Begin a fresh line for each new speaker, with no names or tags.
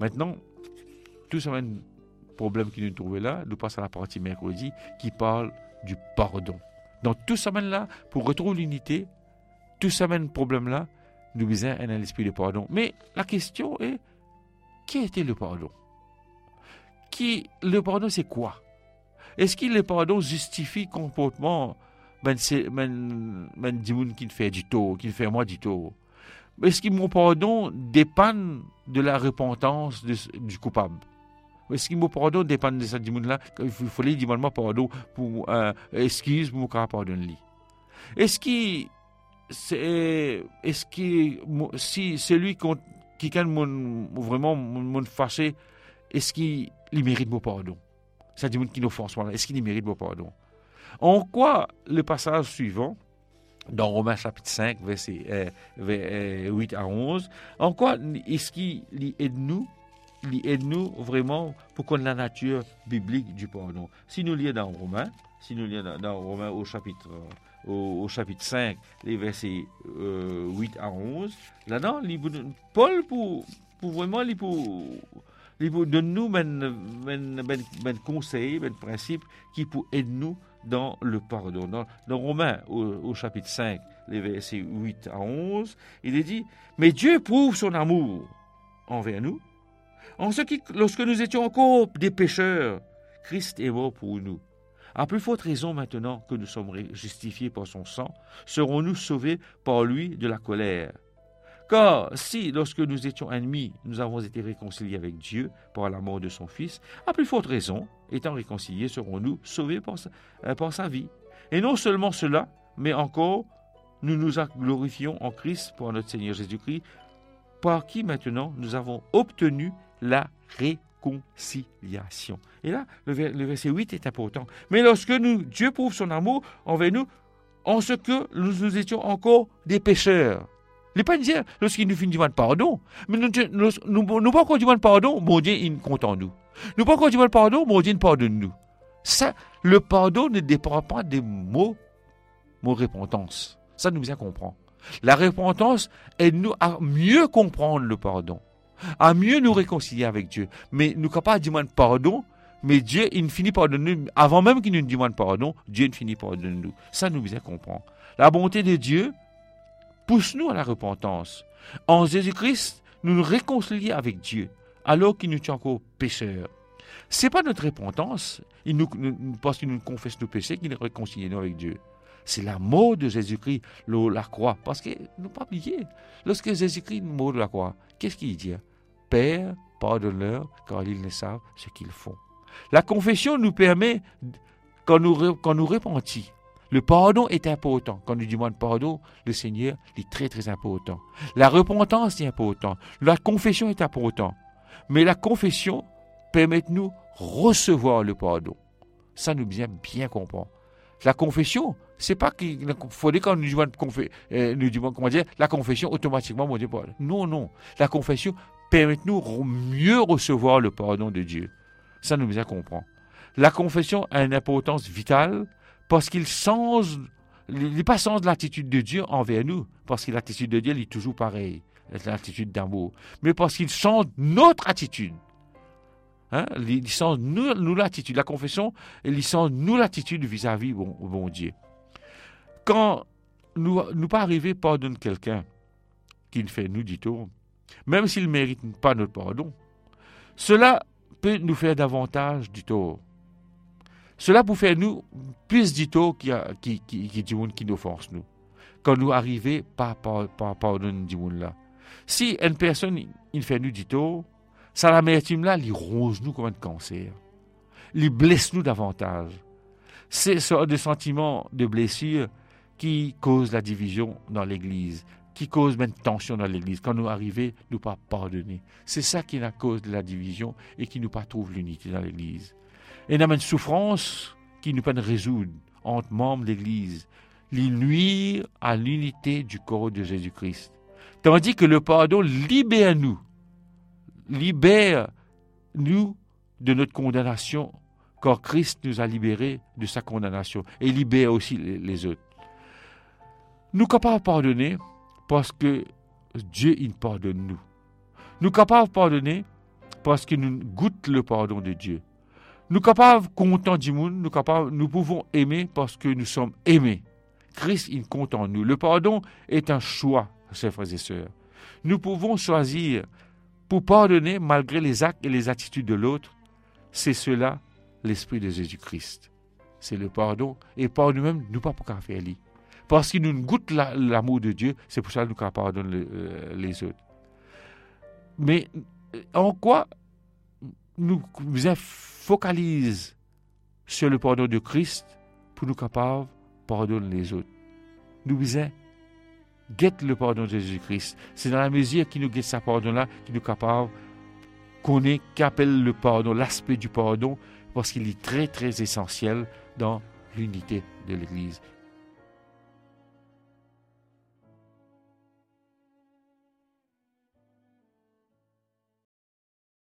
Maintenant, tout ça, un problème qui nous trouvait là, nous passons à la partie mercredi qui parle du pardon. Dans tout ce là pour retrouver l'unité, tout ce problème là, nous besoin un esprit de pardon. Mais la question est, qui était le pardon? Qui, Le pardon, c'est quoi? Est-ce que le pardon justifie le comportement ben, ben, ben, qui fait du tort, qui fait moi du tort Est-ce que mon pardon dépend de la repentance du coupable? Est-ce que mon pardon dépend de ce là Il faut lui demander pardon pour euh, excuse pour mon pardonner. Est-ce que c'est est-ce que si celui qui quand vraiment mon fâché est-ce qu'il mérite mon pardon? Ça dit qui nous force est-ce qu'il mérite mon pardon? En quoi le passage suivant dans Romains chapitre 5 verset 8 euh, euh, à 11 en quoi est-ce qu'il aide nous il aide nous vraiment pour ait la nature biblique du pardon. Si nous lisons dans Romains, si nous lisons dans, Romains au chapitre au, chapitre 5, les versets 8 euh, à 11, là-dedans, Paul, pour, pour vraiment, il pour, pour donner nous un conseil, un principe qui peut aider nous dans le pardon. Dans, dans Romains, au, chapitre 5, les versets 8 à 11, il est dit, mais Dieu prouve son amour envers nous, en ce qui, lorsque nous étions encore des pécheurs, Christ est mort pour nous. À plus forte raison maintenant que nous sommes justifiés par son sang, serons-nous sauvés par lui de la colère. Car si, lorsque nous étions ennemis, nous avons été réconciliés avec Dieu par la mort de son Fils, à plus forte raison, étant réconciliés, serons-nous sauvés par sa, euh, par sa vie. Et non seulement cela, mais encore, nous nous glorifions en Christ pour notre Seigneur Jésus-Christ, par qui maintenant nous avons obtenu la réconciliation. Et là, le, verset 8 est important. Mais lorsque nous, Dieu prouve son amour envers nous, en ce que nous, nous étions encore des pécheurs. Il n'est pas dire lorsqu'il nous fait demander pardon. Mais nous nous, nous, pas encore demander pardon, mon Dieu, il compte en nous. Nous pas encore demander pardon, mon Dieu, il pardonne nous. Ça, le pardon ne dépend pas des mots, mots repentance. Ça, nous bien comprendre. La repentance aide-nous à mieux comprendre le pardon à mieux nous réconcilier avec Dieu. Mais nous ne pouvons pas demander pardon, mais Dieu, il finit par nous, avant même qu'il nous demande pardon, Dieu finit par nous. Ça nous bien comprendre. La bonté de Dieu pousse-nous à la repentance. En Jésus-Christ, nous nous réconcilions avec Dieu, alors qu'il nous tient encore pécheurs. Ce n'est pas notre repentance, nous, parce qu'il nous confesse nos péchés, qu'il nous réconcilie avec Dieu. C'est la mort de Jésus-Christ, la croix. Parce que, ne pas oublier, lorsque Jésus-Christ mort de la croix, qu'est-ce qu'il dit? Père, pardonne-leur, car ils ne savent ce qu'ils font. La confession nous permet, quand nous, quand nous repentis, le pardon est important. Quand nous demandons pardon, le Seigneur est très très important. La repentance est importante. La confession est importante. Mais la confession permet de nous recevoir le pardon. Ça nous bien bien comprendre. La confession, c'est pas qu'il faudrait quand nous demande euh, nous comment dire, la confession automatiquement, mon Dieu, non, non. La confession permet nous mieux recevoir le pardon de Dieu. Ça nous bien comprend. La confession a une importance vitale parce qu'il change, il n'est pas l'attitude de Dieu envers nous, parce que l'attitude de Dieu est toujours pareille, l'attitude d'amour, mais parce qu'il change notre attitude. Hein? Il change nous, l'attitude. La confession, il change nous l'attitude vis-à-vis bon, bon Dieu. Quand nous, nous pas arriver pardonner quelqu'un qui fait nous dit-on, même s'il ne mérite pas notre pardon, cela peut nous faire davantage du tort. Cela peut faire nous plus du tort qui, qui, qui, qui, qui nous force nous. Quand nous arrivons pas par, par pardonner du monde là. Si une personne il fait nous du tort, ça l'amertume là, il ronge nous comme un cancer. Il blesse nous davantage. C'est ce de sentiment de blessure qui cause la division dans l'Église, qui cause même tension dans l'Église. Quand nous arrivons, nous pas pardonner. C'est ça qui est la cause de la division et qui nous pas trouve l'unité dans l'Église. Et une souffrance qui nous peut résoudre entre membres de l'Église. Il nuit à l'unité du corps de Jésus-Christ. Tandis que le pardon libère nous, libère nous de notre condamnation, car Christ nous a libérés de sa condamnation et libère aussi les autres. Nous capables de pardonner parce que Dieu, il pardonne nous. Nous capables de pardonner parce que nous goûtons le pardon de Dieu. Nous capables contents du monde, nous capables, nous pouvons aimer parce que nous sommes aimés. Christ, il compte en nous. Le pardon est un choix, chers frères et sœurs. Nous pouvons choisir pour pardonner malgré les actes et les attitudes de l'autre. C'est cela l'esprit de Jésus-Christ. C'est le pardon. Et par nous-mêmes, nous pas pour faire Parce qu'il nous goûte l'amour de Dieu, c'est pour ça que nous pardonner euh, les autres. Mais euh, en quoi nous nous focalise sur le pardon de Christ pour nous capables pardonner les autres. Nous disons, guette le pardon de Jésus-Christ. C'est dans la mesure qui nous guette sa pardon-là, qui nous capable connaît, qu'appelle le pardon, l'aspect du pardon, parce qu'il est très, très essentiel dans l'unité de l'Église.